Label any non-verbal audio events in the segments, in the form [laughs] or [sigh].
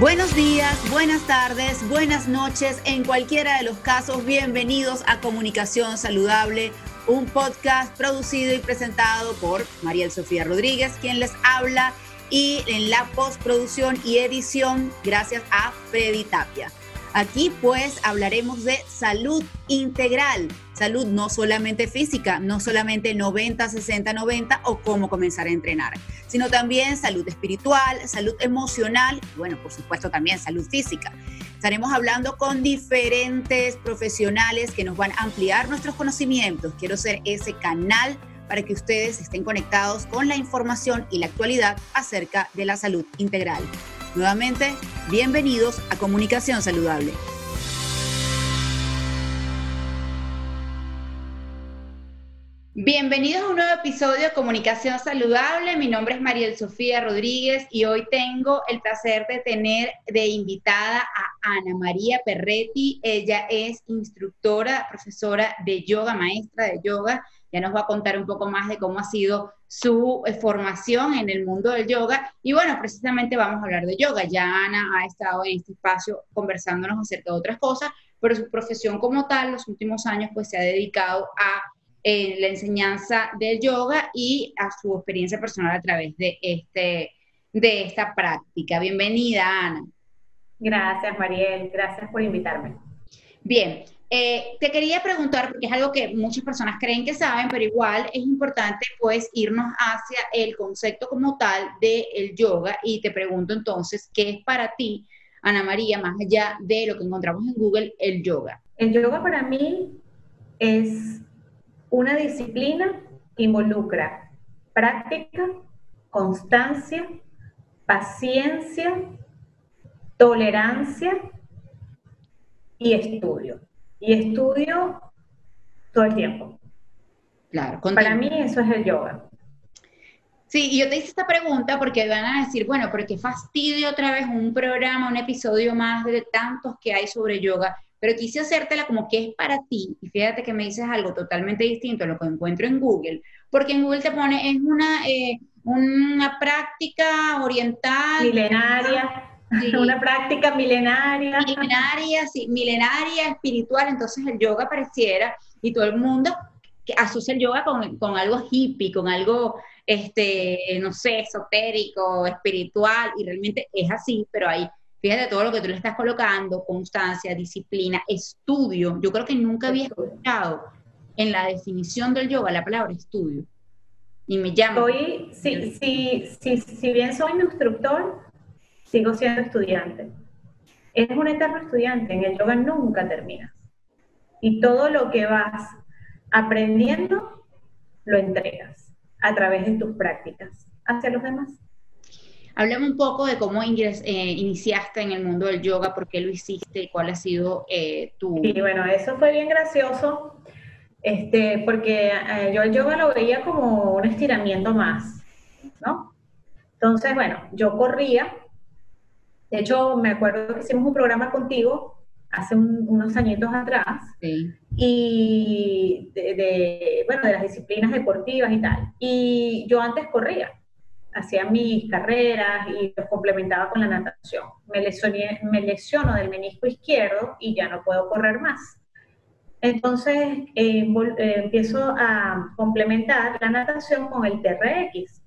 Buenos días, buenas tardes, buenas noches. En cualquiera de los casos, bienvenidos a Comunicación Saludable, un podcast producido y presentado por Mariel Sofía Rodríguez, quien les habla, y en la postproducción y edición, gracias a Freddy Tapia. Aquí pues hablaremos de salud integral, salud no solamente física, no solamente 90, 60, 90 o cómo comenzar a entrenar, sino también salud espiritual, salud emocional y bueno, por supuesto también salud física. Estaremos hablando con diferentes profesionales que nos van a ampliar nuestros conocimientos. Quiero ser ese canal para que ustedes estén conectados con la información y la actualidad acerca de la salud integral. Nuevamente, bienvenidos a Comunicación Saludable. Bienvenidos a un nuevo episodio de Comunicación Saludable. Mi nombre es Mariel Sofía Rodríguez y hoy tengo el placer de tener de invitada a Ana María Perretti. Ella es instructora, profesora de yoga, maestra de yoga ya nos va a contar un poco más de cómo ha sido su eh, formación en el mundo del yoga. Y bueno, precisamente vamos a hablar de yoga. Ya Ana ha estado en este espacio conversándonos acerca de otras cosas, pero su profesión como tal, los últimos años, pues se ha dedicado a eh, la enseñanza del yoga y a su experiencia personal a través de, este, de esta práctica. Bienvenida, Ana. Gracias, Mariel. Gracias por invitarme. Bien, eh, te quería preguntar, porque es algo que muchas personas creen que saben, pero igual es importante pues irnos hacia el concepto como tal del yoga y te pregunto entonces, ¿qué es para ti, Ana María, más allá de lo que encontramos en Google, el yoga? El yoga para mí es una disciplina que involucra práctica, constancia, paciencia, tolerancia y estudio y estudio todo el tiempo. Claro. Para mí eso es el yoga. Sí, y yo te hice esta pregunta porque van a decir, bueno, pero qué fastidio otra vez un programa, un episodio más de tantos que hay sobre yoga, pero quise hacértela como que es para ti, y fíjate que me dices algo totalmente distinto a lo que encuentro en Google, porque en Google te pone, es una, eh, una práctica oriental. Milenaria Una práctica milenaria. Milenaria, sí, milenaria, espiritual. Entonces el yoga pareciera, y todo el mundo que asocia el yoga con, con, algo hippie, con algo, este, no sé, esotérico, espiritual, y realmente es así, pero ahí, fíjate todo lo que tú le estás colocando, constancia, disciplina, estudio. Yo creo que nunca había escuchado en la definición del yoga la palabra estudio. Y me llama. Soy, sí, sí, sí, si bien soy un instructor, sigo siendo estudiante. Es un eterno estudiante, en el yoga nunca terminas. Y todo lo que vas aprendiendo, lo entregas a través de tus prácticas hacia los demás. Háblame un poco de cómo ingres, eh, iniciaste en el mundo del yoga, por qué lo hiciste y cuál ha sido eh, tu... Sí, bueno, eso fue bien gracioso, este, porque eh, yo el yoga lo veía como un estiramiento más, ¿no? Entonces, bueno, yo corría de hecho, me acuerdo que hicimos un programa contigo hace unos añitos atrás, y de, bueno, de las disciplinas deportivas y tal. Y yo antes corría, hacía mis carreras y los complementaba con la natación. Me, lesioné, me lesiono del menisco izquierdo y ya no puedo correr más. Entonces eh, eh, empiezo a complementar la natación con el TRX,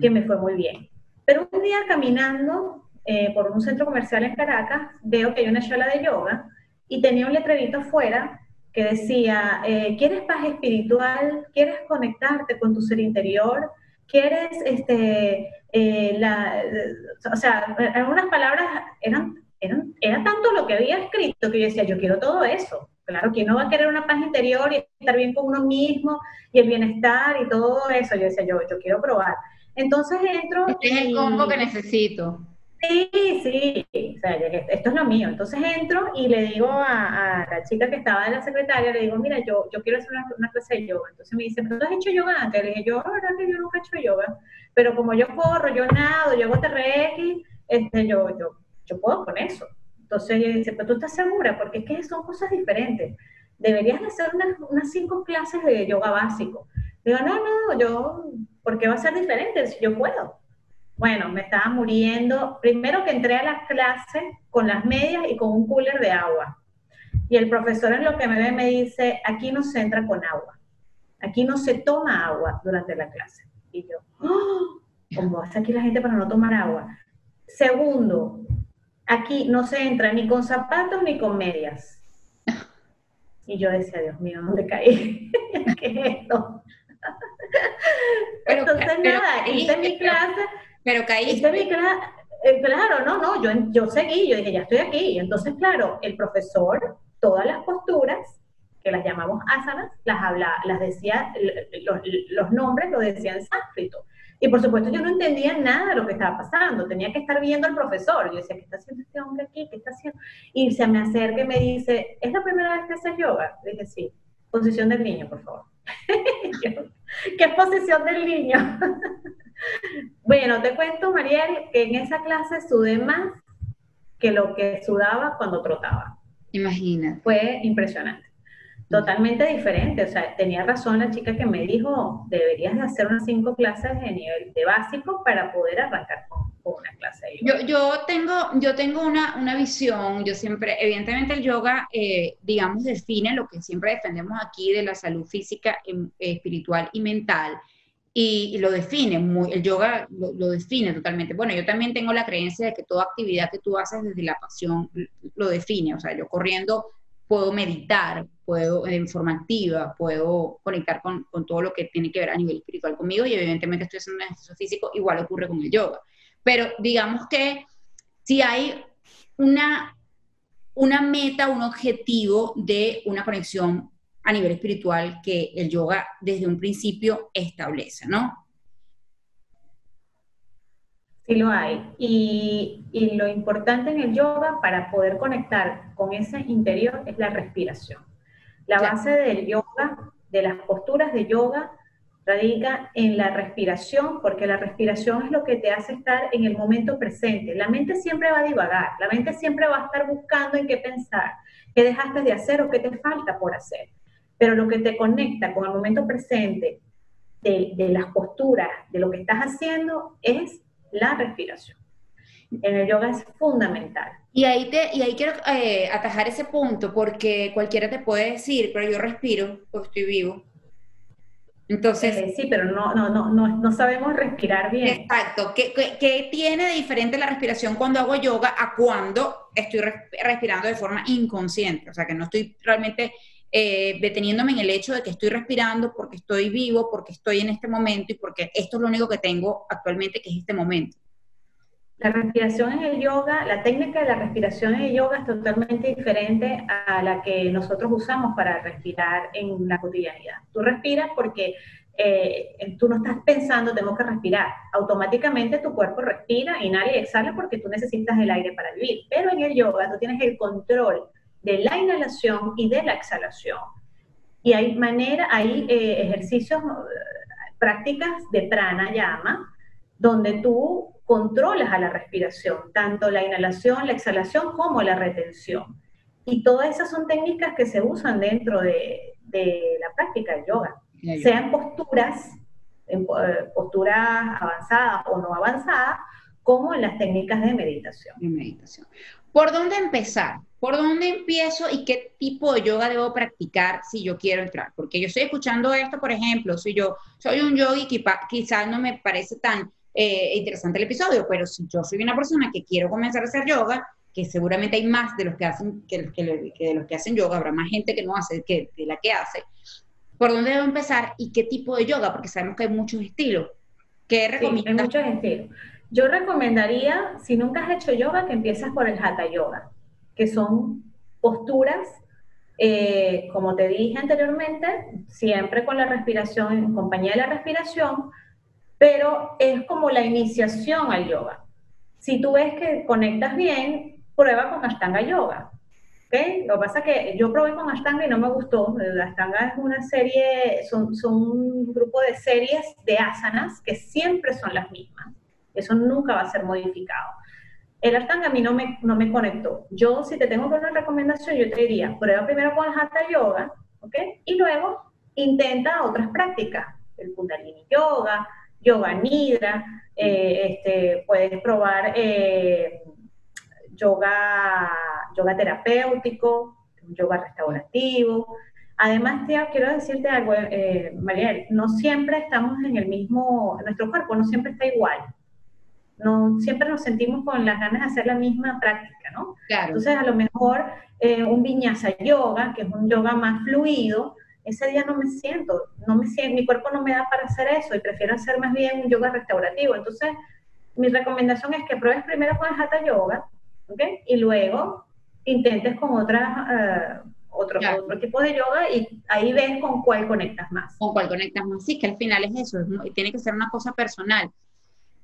que me fue muy bien. Pero un día caminando eh, por un centro comercial en Caracas, veo que hay una sala de yoga y tenía un letrerito afuera que decía, eh, ¿quieres paz espiritual? ¿Quieres conectarte con tu ser interior? ¿Quieres, este, eh, la, o sea, algunas palabras eran, eran, era tanto lo que había escrito que yo decía, yo quiero todo eso. Claro, ¿quién no va a querer una paz interior y estar bien con uno mismo y el bienestar y todo eso? Yo decía, yo, yo quiero probar. Entonces entro. Este es el combo que necesito. Sí, sí, o sea, esto es lo mío. Entonces entro y le digo a, la chica que estaba de la secretaria, le digo, mira, yo, yo quiero hacer una, clase de yoga. Entonces me dice, ¿pero tú has hecho yoga antes? Le dije, yo, la verdad que yo nunca he hecho yoga, pero como yo corro, yo nado, yo hago TRX, este, yo, yo, yo puedo con eso. Entonces ella dice, pero tú estás segura, porque es que son cosas diferentes. Deberías hacer unas, unas cinco clases de yoga básico. Digo, no, no, yo, ¿por qué va a ser diferente si yo puedo? Bueno, me estaba muriendo. Primero que entré a las clases con las medias y con un cooler de agua. Y el profesor en lo que me ve me dice, aquí no se entra con agua. Aquí no se toma agua durante la clase. Y yo, ¡Oh! ¿cómo hace aquí la gente para no tomar agua? Segundo, aquí no se entra ni con zapatos ni con medias. Y yo decía, Dios mío, ¿dónde caí? [laughs] ¿Qué es esto? Entonces, nada, hice mi clase. Pero caí. Clase. Eh, claro, no, no, yo, yo seguí, yo dije, ya estoy aquí. Entonces, claro, el profesor, todas las posturas, que las llamamos asanas, las habla, las decía, los, los nombres lo decía en sánscrito. Y por supuesto yo no entendía nada de lo que estaba pasando, tenía que estar viendo al profesor. Yo decía, ¿qué está haciendo este hombre aquí? ¿Qué está haciendo? Y se me acerca y me dice, ¿es la primera vez que haces yoga? Le dije, sí. Posición del niño, por favor. [laughs] ¿Qué posición del niño? [laughs] bueno, te cuento, Mariel, que en esa clase sudé más que lo que sudaba cuando trotaba. Imagina. Fue impresionante totalmente diferente. O sea, tenía razón la chica que me dijo, deberías de hacer unas cinco clases de nivel de básico para poder arrancar con, una clase de yoga. Yo, yo tengo, yo tengo una, una visión, yo siempre, evidentemente el yoga, eh, digamos, define lo que siempre defendemos aquí de la salud física, em, espiritual y mental. Y, lo define, muy, el yoga lo, lo, define totalmente. Bueno, yo también tengo la creencia de que toda actividad que tú haces desde la pasión lo define. O sea, yo corriendo puedo meditar, puedo, en forma activa, puedo conectar con, con, todo lo que tiene que ver a nivel espiritual conmigo y evidentemente estoy haciendo un ejercicio físico, igual ocurre con el yoga. Pero digamos que si hay una, una meta, un objetivo de una conexión a nivel espiritual que el yoga desde un principio establece, ¿no? Sí lo hay. Y, y, lo importante en el yoga para poder conectar con ese interior es la respiración. La base del yoga, de las posturas de yoga, radica en la respiración, porque la respiración es lo que te hace estar en el momento presente. La mente siempre va a divagar, la mente siempre va a estar buscando en qué pensar, qué dejaste de hacer o qué te falta por hacer. Pero lo que te conecta con el momento presente de, de las posturas, de lo que estás haciendo, es la respiración. En el yoga es fundamental. Y ahí, te, y ahí quiero eh, atajar ese punto, porque cualquiera te puede decir, pero yo respiro, pues estoy vivo. Entonces, eh, sí, pero no, no, no, no, no sabemos respirar bien. Exacto. ¿Qué, ¿Qué, tiene de diferente la respiración cuando hago yoga a cuando estoy respirando de forma inconsciente? O sea, que no estoy realmente eh, deteniéndome en el hecho de que estoy respirando porque estoy vivo, porque estoy en este momento y porque esto es lo único que tengo actualmente, que es este momento. La respiración en el yoga, la técnica de la respiración en el yoga es totalmente diferente a la que nosotros usamos para respirar en la cotidianidad. Tú respiras porque eh, tú no estás pensando, tengo que respirar. Automáticamente tu cuerpo respira, inhala y exhala porque tú necesitas el aire para vivir. Pero en el yoga tú tienes el control de la inhalación y de la exhalación. Y hay manera, hay eh, ejercicios, eh, prácticas de pranayama, donde tú controlas a la respiración, tanto la inhalación, la exhalación como la retención. Y todas esas son técnicas que se usan dentro de, la práctica del yoga, sean posturas, en, eh, posturas avanzadas o no avanzadas, como en las técnicas de meditación. De meditación. ¿Por dónde empezar? ¿Por dónde empiezo y qué tipo de yoga debo practicar si yo quiero entrar? Porque yo estoy escuchando esto, por ejemplo, si yo soy un yogi, quizás no me parece tan eh, interesante el episodio, pero si yo soy una persona que quiero comenzar a hacer yoga, que seguramente hay más de los que hacen que, de los que hacen yoga, habrá más gente que no hace que de la que hace. ¿Por dónde debo empezar y qué tipo de yoga? Porque sabemos que hay muchos estilos. ¿Qué recomiendas? hay muchos estilos. Yo recomendaría, si nunca has hecho yoga, que empieces por el Hatha Yoga, que son posturas, eh, como te dije anteriormente, siempre con la respiración, en compañía de la respiración, pero es como la iniciación al yoga. Si tú ves que conectas bien, prueba con Ashtanga Yoga. ¿okay? Lo que pasa es que yo probé con Ashtanga y no me gustó. Ashtanga es una serie, son, son un grupo de series de asanas que siempre son las mismas. Eso nunca va a ser modificado. El Ashtanga a mí no me, no me conectó. Yo, si te tengo una recomendación, yo te diría, prueba primero con el Hatha Yoga, ¿ok? Y luego intenta otras prácticas, el Kundalini Yoga, yoga nidra, eh, este, puedes probar eh, yoga, yoga terapéutico, yoga restaurativo. Además, tía, quiero decirte algo, eh, Mariel, no siempre estamos en el mismo, nuestro cuerpo no siempre está igual. No siempre nos sentimos con las ganas de hacer la misma práctica, ¿no? Entonces, a lo mejor eh, un viñasa yoga, que es un yoga más fluido, ese día no me siento, no me siento, mi cuerpo no me da para hacer eso y prefiero hacer más bien un yoga restaurativo. Entonces, mi recomendación es que pruebes primero con el Hatha Yoga, ¿ok? Y luego intentes con otras, otro, otro, tipo de yoga y ahí ves con cuál conectas más. Con cuál conectas más, sí, que al final es eso, tiene que ser una cosa personal.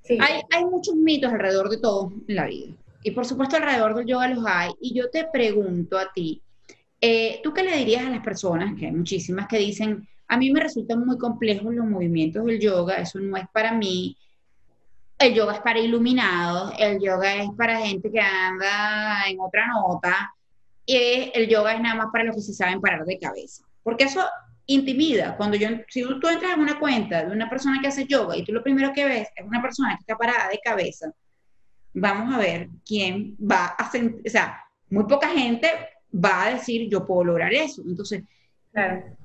Hay muchos mitos alrededor de todo en la vida. Y por supuesto alrededor del yoga los hay. Y yo te pregunto a ti, eh, ¿tú qué le dirías a las personas, que hay muchísimas que dicen, a mí me resultan muy complejos los movimientos del yoga, eso no es para mí, el yoga es para iluminados, el yoga es para gente que anda en otra nota, y el yoga es nada más para los que se saben parar de cabeza. Porque eso intimida. Cuando yo, si tú entras en una cuenta de una persona que hace yoga y tú lo primero que ves es una persona que está parada de cabeza, vamos a ver quién va a hacer, o sea, muy poca gente va a decir yo puedo lograr eso. Entonces,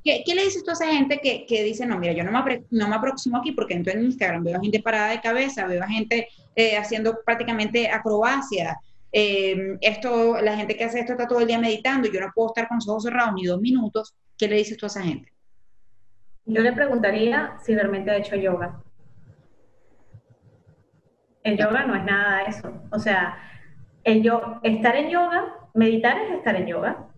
¿Qué, le dices tú a esa gente que, que dice, no, mira, yo no me, no me aproximo aquí porque entro en Instagram, veo a gente parada de cabeza, veo a gente eh, haciendo prácticamente acrobacia, eh, esto, la gente que hace esto está todo el día meditando, yo no puedo estar con los ojos cerrados ni dos minutos, ¿qué le dices tú a esa gente? Yo le preguntaría si realmente ha hecho yoga. El yoga no es nada de eso. O sea, el yo, estar en yoga, meditar es estar en yoga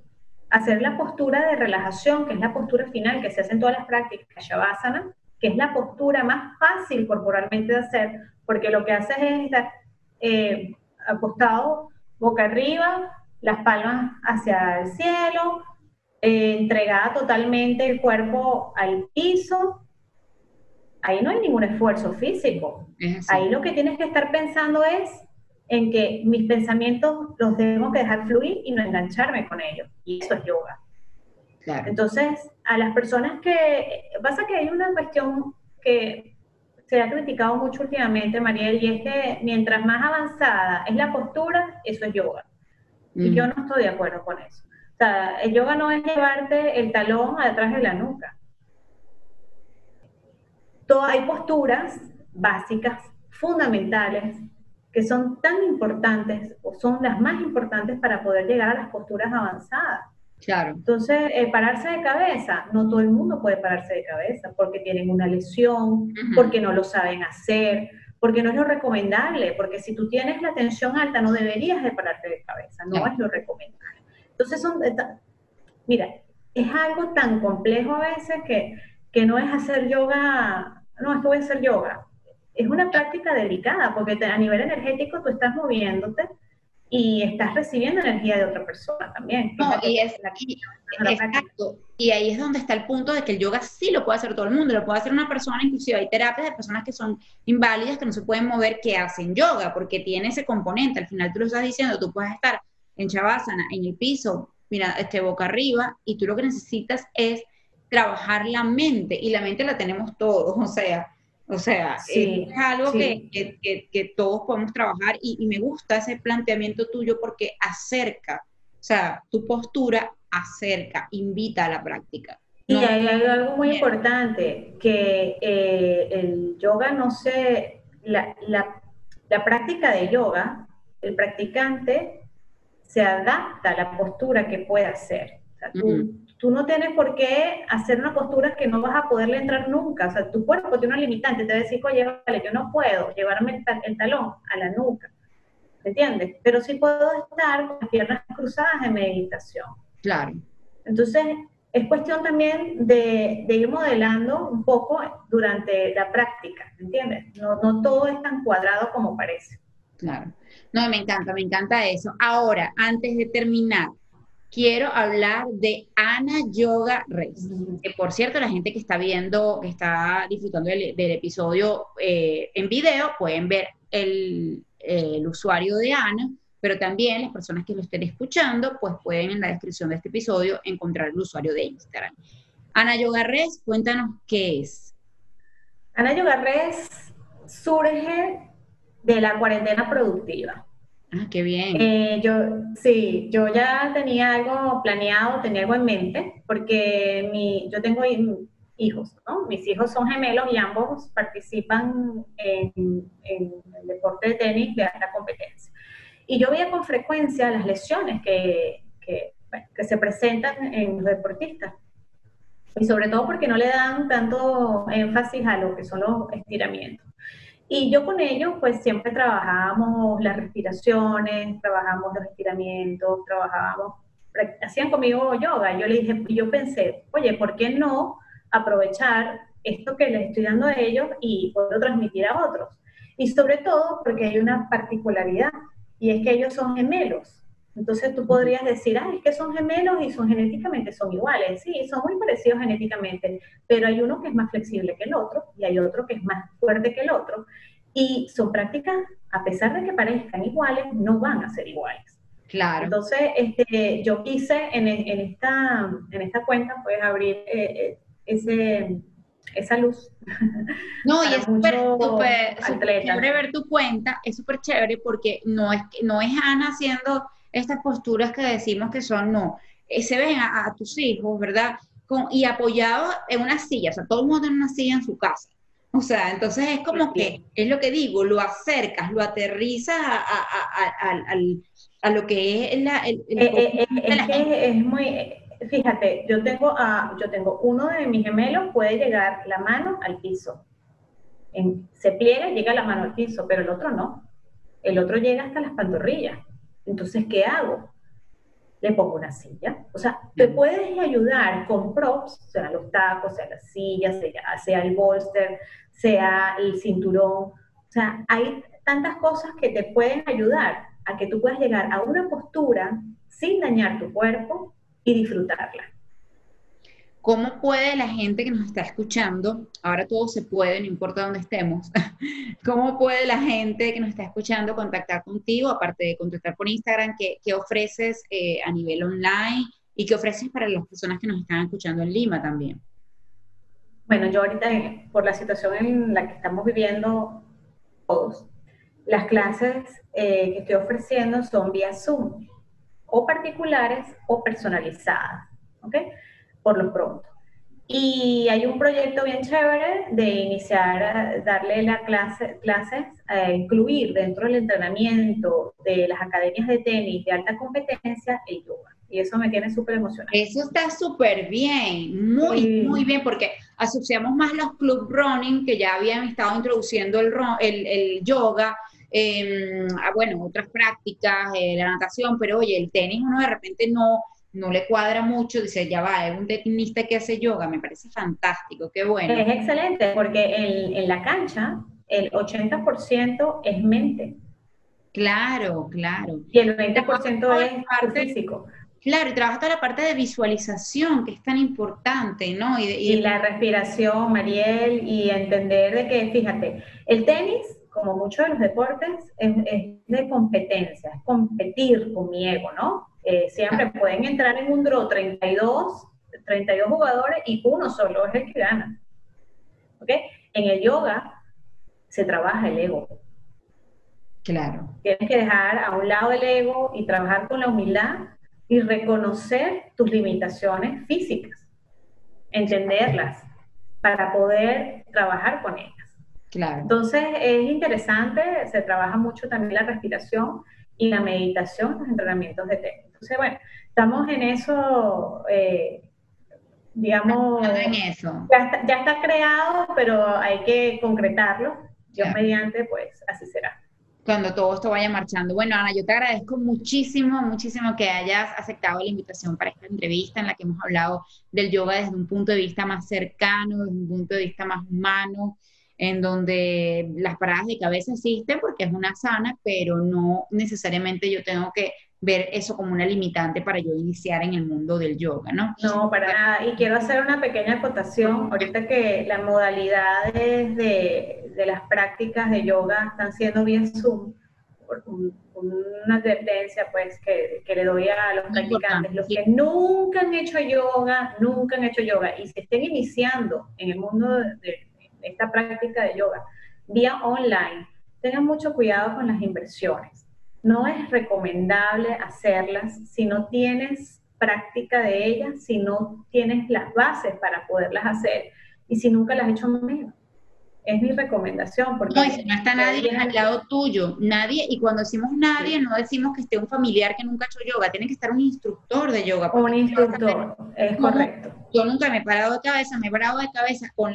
hacer la postura de relajación, que es la postura final que se hace en todas las prácticas, Shavasana, que es la postura más fácil corporalmente de hacer, porque lo que haces es estar eh, acostado boca arriba, las palmas hacia el cielo, eh, entregada totalmente el cuerpo al piso. Ahí no hay ningún esfuerzo físico. Ahí lo que tienes que estar pensando es en que mis pensamientos los tengo que dejar fluir y no engancharme con ellos. Y eso es yoga. Entonces, a las personas que... Pasa que hay una cuestión que se ha criticado mucho últimamente, Mariel, y es que mientras más avanzada es la postura, eso es yoga. Y yo no estoy de acuerdo con eso. O sea, el yoga no es llevarte el talón detrás de la nuca. Todo, hay posturas básicas, fundamentales, que son tan importantes o son las más importantes para poder llegar a las posturas avanzadas. Claro. Entonces, eh, pararse de cabeza, no todo el mundo puede pararse de cabeza porque tienen una lesión, porque no lo saben hacer, porque no es lo recomendable, porque si tú tienes la tensión alta no deberías de pararte de cabeza, no es lo recomendable. Entonces, son, mira, es algo tan complejo a veces que, que no es hacer yoga, no, esto voy a hacer yoga, es una práctica delicada porque a nivel energético tú estás moviéndote y estás recibiendo energía de otra persona también. No, y, es, exacto. Y ahí es donde está el punto de que el yoga sí lo puede hacer todo el mundo, lo puede hacer una persona, inclusive hay terapias de personas que son inválidas, que no se pueden mover, que hacen yoga, porque tiene ese componente. Al final tú lo estás diciendo, tú puedes estar en Shavasana, en el piso, mira, este boca arriba, y tú lo que necesitas es trabajar la mente, y la mente la tenemos todos, o sea, o sea, es algo que, que, que, todos podemos trabajar y, y, me gusta ese planteamiento tuyo porque acerca, o sea, tu postura acerca, invita a la práctica. Y hay, algo muy importante, que eh, el yoga no se, la, la, la, práctica de yoga, el practicante se adapta a la postura que puede hacer. O sea, tú, tú no tienes por qué hacer una postura que no vas a poderle entrar nunca. O sea, tu cuerpo tiene una limitante, te va a decir, oye, vale, yo no puedo llevarme el, talón a la nuca. ¿Me entiendes? Pero sí puedo estar con las piernas cruzadas en meditación. Claro. Entonces, es cuestión también de, ir modelando un poco durante la práctica, ¿me entiendes? No, no todo es tan cuadrado como parece. Claro. No, me encanta, me encanta eso. Ahora, antes de terminar, quiero hablar de Ana Yoga Reis. Que por cierto, la gente que está viendo, que está disfrutando del, episodio eh, en video, pueden ver el, el, usuario de Ana, pero también las personas que lo estén escuchando, pues pueden en la descripción de este episodio encontrar el usuario de Instagram. Ana Yoga Reis, cuéntanos qué es. Ana Yoga Res surge de la cuarentena productiva. Ah, qué bien. Eh, yo, sí, yo ya tenía algo planeado, tenía algo en mente, porque mi, yo tengo hijos, ¿no? Mis hijos son gemelos y ambos participan en, el deporte de tenis de alta competencia. Y yo veía con frecuencia las lesiones que, que, que se presentan en los deportistas. Y sobre todo porque no le dan tanto énfasis a lo que son los estiramientos. Y yo con ellos, pues siempre trabajábamos las respiraciones, trabajábamos los estiramientos, trabajábamos, hacían conmigo yoga. Yo le dije, yo pensé, oye, ¿por qué no aprovechar esto que les estoy dando a ellos y poderlo transmitir a otros? Y sobre todo porque hay una particularidad, y es que ellos son gemelos. Entonces tú podrías decir, ah, es que son gemelos y son genéticamente son iguales. Sí, son muy parecidos genéticamente, pero hay uno que es más flexible que el otro y hay otro que es más fuerte que el otro. Y son prácticas, a pesar de que parezcan iguales, no van a ser iguales. Claro. Entonces, este, yo quise en, en, esta, en esta cuenta, pues, abrir eh, eh, ese, esa luz. [laughs] No, y es súper chévere ver tu cuenta, es súper chévere porque no es, no es Ana haciendo estas posturas que decimos que son, no, eh, se ven a, tus hijos, ¿verdad? Con, y apoyado en una silla, o sea, todo el mundo tiene una silla en su casa. O sea, entonces es como que, es lo que digo, lo acercas, lo aterrizas a, lo que es la, el, el eh, eh, es, muy, fíjate, yo tengo, a, yo tengo uno de mis gemelos, puede llegar la mano al piso. se pliega y llega la mano al piso, pero el otro no. El otro llega hasta las pantorrillas. Entonces, ¿qué hago? Le pongo una silla. O sea, te puedes ayudar con props, sea los tacos, sea la silla, sea, sea el bolster, sea el cinturón. O sea, hay tantas cosas que te pueden ayudar a que tú puedas llegar a una postura sin dañar tu cuerpo y disfrutarla. ¿Cómo puede la gente que nos está escuchando, ahora todo se puede, no importa dónde estemos, [laughs] cómo puede la gente que nos está escuchando contactar contigo, aparte de contactar por Instagram, qué, ofreces eh, a nivel online y qué ofreces para las personas que nos están escuchando en Lima también? Bueno, yo ahorita, por la situación en la que estamos viviendo todos, las clases eh, que estoy ofreciendo son vía Zoom, o particulares o personalizadas, ¿ok? Por lo pronto. Y hay un proyecto bien chévere de iniciar, darle la clase, clases, a incluir dentro del entrenamiento de las academias de tenis de alta competencia el yoga. Y eso me tiene súper emocionada. Eso está súper bien, muy, muy bien, porque asociamos más los club running que ya habían estado introduciendo el, el, el yoga, eh, bueno, otras prácticas, eh, la natación, pero oye, el tenis uno de repente no no le cuadra mucho, dice, ya va, es un tenista que hace yoga, me parece fantástico, qué bueno. Es excelente, porque en, en la cancha el 80% es mente. Claro, claro. Y el 20% es parte, físico. Claro, y trabaja toda la parte de visualización, que es tan importante, ¿no? Y, y, la respiración, Mariel, y entender de que, fíjate, el tenis, como muchos de los deportes, es, es de competencia, es competir con mi ego, ¿no? Eh, siempre pueden entrar en un draw 32, 32 jugadores y uno solo es el que gana. ¿Ok? En el yoga se trabaja el ego. Claro. Tienes que dejar a un lado el ego y trabajar con la humildad y reconocer tus limitaciones físicas, entenderlas para poder trabajar con ellas. Claro. Entonces es interesante, se trabaja mucho también la respiración y la meditación, los entrenamientos de técnica. Entonces, bueno, estamos en eso, eh, digamos, en eso. Ya, está, creado, pero hay que concretarlo. Yo mediante, pues así será. Cuando todo esto vaya marchando. Bueno, Ana, yo te agradezco muchísimo, muchísimo que hayas aceptado la invitación para esta entrevista en la que hemos hablado del yoga desde un punto de vista más cercano, desde un punto de vista más humano en donde las paradas de cabeza existen porque es una sana, pero no necesariamente yo tengo que ver eso como una limitante para yo iniciar en el mundo del yoga, ¿no? No, para nada. Y quiero hacer una pequeña acotación. Ahorita que las modalidades de, de las prácticas de yoga están siendo bien Zoom, una advertencia pues que, que, le doy a los practicantes, los que nunca han hecho yoga, nunca han hecho yoga y se estén iniciando en el mundo de esta práctica de yoga vía online, tengan mucho cuidado con las inversiones. No es recomendable hacerlas si no tienes práctica de ellas, si no tienes las bases para poderlas hacer y si nunca las has hecho menos es mi recomendación. Porque no, y si no está nadie al lado tuyo, nadie, y cuando decimos nadie, no decimos que esté un familiar que nunca ha hecho yoga, tiene que estar un instructor de yoga. Un instructor, es correcto. Yo nunca me he parado de cabeza, me he parado de cabeza con,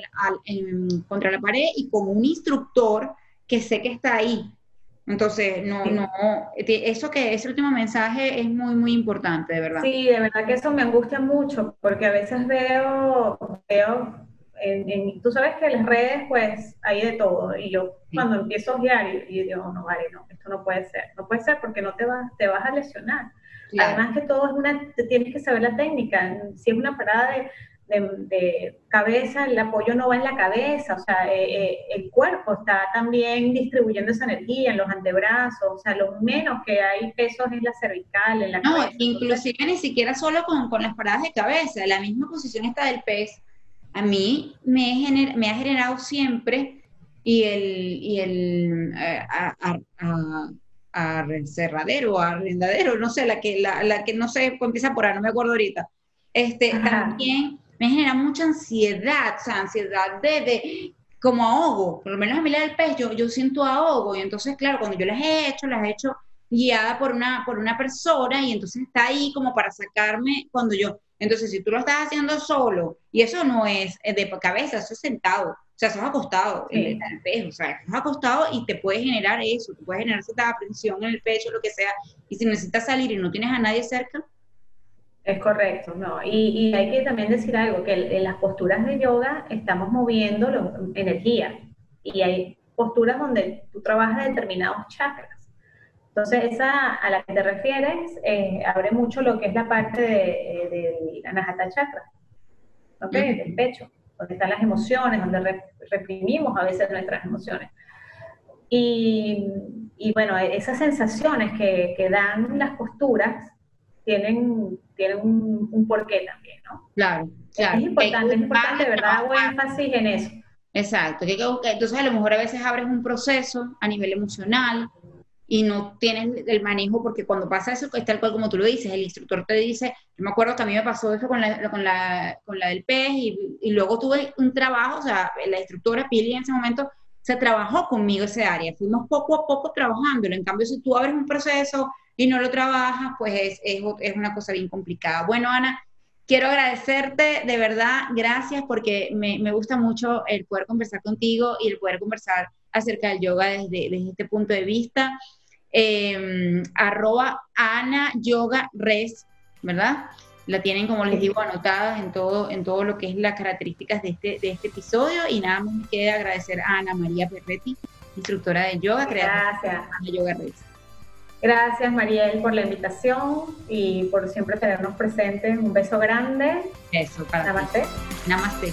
contra la pared y con un instructor que sé que está ahí. Entonces, no, no, eso que ese último mensaje es muy, muy importante, de verdad. Sí, de verdad que eso me angustia mucho, porque a veces veo, veo tú sabes que en las redes, pues, hay de todo. Y yo cuando empiezo a guiar y, digo, no, vale, no, esto no puede ser. No puede ser porque no te vas, te vas a lesionar. Además que todo es una, tienes que saber la técnica. Si es una parada de, cabeza, el apoyo no va en la cabeza, o sea, eh, eh, el cuerpo está también distribuyendo esa energía en los antebrazos, o sea, lo menos que hay pesos es la cervical, en la no, inclusive ni siquiera solo con, con las paradas de cabeza, la misma posición está del pez. A mí me, me ha generado siempre y el, y el eh, a, cerradero, arrendadero, no sé, la que, la, que no sé, empieza por ahí, no me acuerdo ahorita. Este, también me genera mucha ansiedad, o sea, ansiedad de, de, como ahogo, por lo menos a mí la del pez, yo, yo siento ahogo, y entonces, claro, cuando yo las he hecho, las he hecho guiada por una, por una persona, y entonces está ahí como para sacarme cuando yo, entonces, si tú lo estás haciendo solo, y eso no es eh, de cabeza, eso es sentado, o sea, eso es acostado en el pecho, o sea, estás acostado y te puede generar eso, te puede generar cierta presión en el pecho, lo que sea, y si necesitas salir y no tienes a nadie cerca. Es correcto, no. Y, hay que también decir algo, que en las posturas de yoga estamos moviendo energía, y hay posturas donde tú trabajas determinados chakras. Entonces, esa a la que te refieres eh, abre mucho lo que es la parte de, de la Nahata Chakra, ¿ok? Del pecho, donde están las emociones, donde reprimimos a veces nuestras emociones. Y, y bueno, esas sensaciones que, que, dan las posturas tienen, tienen un, un, porqué también, ¿no? Claro, claro. Es importante, es importante, de verdad, hago énfasis en eso. Exacto, entonces a lo mejor a veces abres un proceso a nivel emocional, y no tienes el manejo, porque cuando pasa eso, es tal cual como tú lo dices, el instructor te dice, yo me acuerdo que a mí me pasó eso con la, con la, con la del pez, y, y, luego tuve un trabajo, o sea, la instructora Pili en ese momento se trabajó conmigo ese área, fuimos poco a poco trabajándolo, en cambio si tú abres un proceso y no lo trabajas, pues es, es, es una cosa bien complicada. Bueno, Ana, quiero agradecerte de verdad, gracias, porque me, me gusta mucho el poder conversar contigo y el poder conversar acerca del yoga desde, desde este punto de vista. Eh, arroba Ana Yoga Res, ¿verdad? La tienen, como les digo, anotadas en todo, en todo lo que es las características de este, de este episodio. Y nada más me queda agradecer a Ana María Perretti, instructora de yoga, creadora de Ana Yoga Res. Gracias, Mariel, por la invitación y por siempre tenernos presentes. Un beso grande. Eso, para Namaste. Namaste.